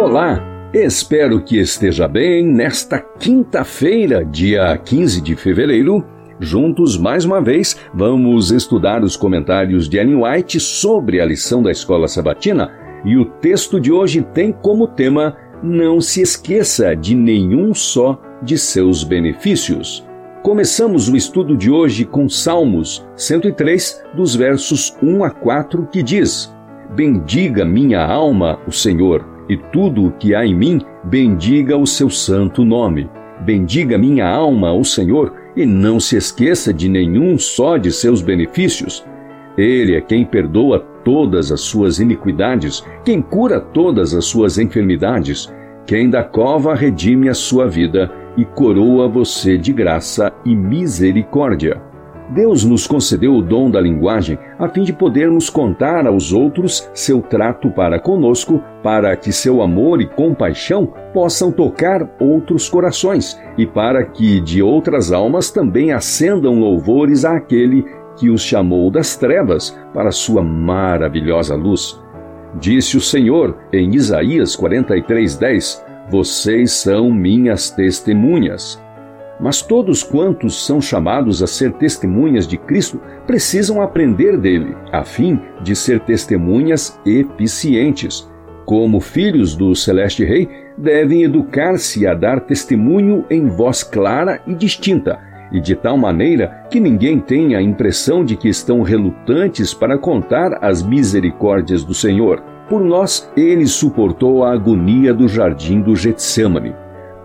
Olá, espero que esteja bem nesta quinta-feira, dia 15 de fevereiro. Juntos, mais uma vez, vamos estudar os comentários de Ellen White sobre a lição da escola sabatina e o texto de hoje tem como tema Não se esqueça de nenhum só de seus benefícios. Começamos o estudo de hoje com Salmos 103, dos versos 1 a 4, que diz: Bendiga minha alma o Senhor e tudo o que há em mim, bendiga o seu santo nome. Bendiga minha alma o Senhor e não se esqueça de nenhum só de seus benefícios. Ele é quem perdoa todas as suas iniquidades, quem cura todas as suas enfermidades, quem da cova redime a sua vida e coroa você de graça e misericórdia. Deus nos concedeu o dom da linguagem a fim de podermos contar aos outros seu trato para conosco, para que seu amor e compaixão possam tocar outros corações e para que de outras almas também acendam louvores àquele que os chamou das trevas para sua maravilhosa luz. Disse o Senhor em Isaías 43:10: Vocês são minhas testemunhas. Mas todos quantos são chamados a ser testemunhas de Cristo precisam aprender dele, a fim de ser testemunhas eficientes. Como filhos do Celeste Rei, devem educar-se a dar testemunho em voz clara e distinta, e de tal maneira que ninguém tenha a impressão de que estão relutantes para contar as misericórdias do Senhor. Por nós, ele suportou a agonia do jardim do Getsemane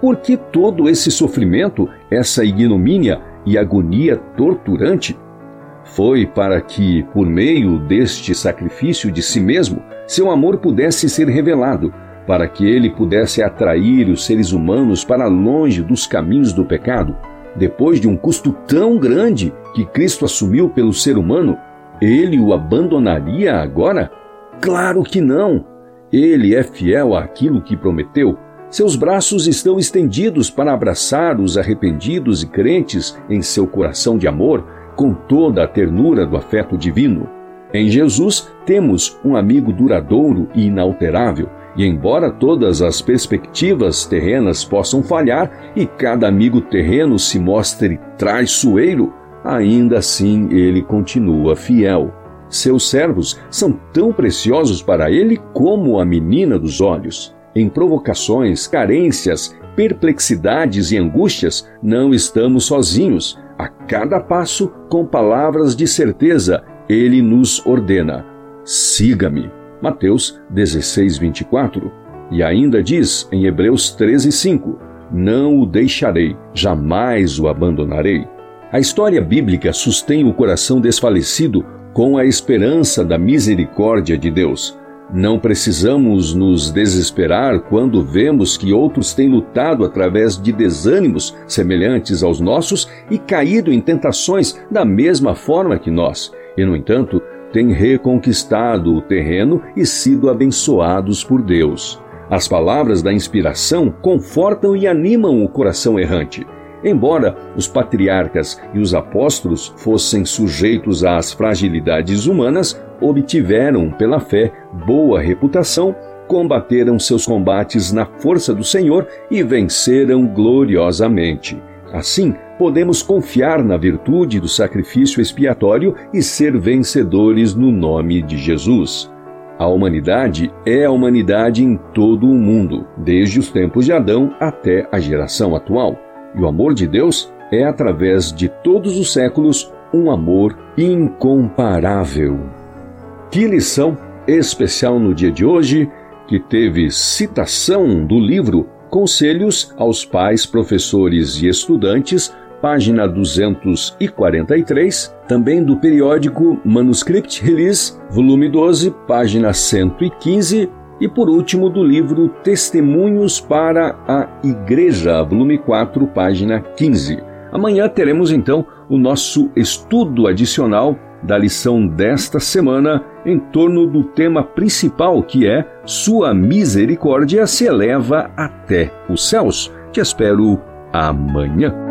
por que todo esse sofrimento, essa ignomínia e agonia torturante? Foi para que, por meio deste sacrifício de si mesmo, seu amor pudesse ser revelado, para que ele pudesse atrair os seres humanos para longe dos caminhos do pecado. Depois de um custo tão grande que Cristo assumiu pelo ser humano, ele o abandonaria agora? Claro que não! Ele é fiel àquilo que prometeu seus braços estão estendidos para abraçar os arrependidos e crentes em seu coração de amor, com toda a ternura do afeto divino. Em Jesus temos um amigo duradouro e inalterável, e embora todas as perspectivas terrenas possam falhar e cada amigo terreno se mostre traiçoeiro, ainda assim ele continua fiel. Seus servos são tão preciosos para ele como a menina dos olhos em provocações, carências, perplexidades e angústias, não estamos sozinhos. A cada passo, com palavras de certeza, ele nos ordena: siga-me. Mateus 16, 24. E ainda diz em Hebreus 13, 5: Não o deixarei, jamais o abandonarei. A história bíblica sustém o coração desfalecido com a esperança da misericórdia de Deus. Não precisamos nos desesperar quando vemos que outros têm lutado através de desânimos semelhantes aos nossos e caído em tentações da mesma forma que nós, e, no entanto, têm reconquistado o terreno e sido abençoados por Deus. As palavras da inspiração confortam e animam o coração errante. Embora os patriarcas e os apóstolos fossem sujeitos às fragilidades humanas, obtiveram, pela fé, boa reputação, combateram seus combates na força do Senhor e venceram gloriosamente. Assim, podemos confiar na virtude do sacrifício expiatório e ser vencedores no nome de Jesus. A humanidade é a humanidade em todo o mundo, desde os tempos de Adão até a geração atual. E o amor de Deus é, através de todos os séculos, um amor incomparável. Que lição especial no dia de hoje, que teve citação do livro Conselhos aos Pais, Professores e Estudantes, página 243, também do periódico Manuscript Release, volume 12, página 115, e por último do livro Testemunhos para a Igreja, volume 4, página 15. Amanhã teremos então o nosso estudo adicional da lição desta semana em torno do tema principal que é Sua misericórdia se eleva até os céus. Te espero amanhã.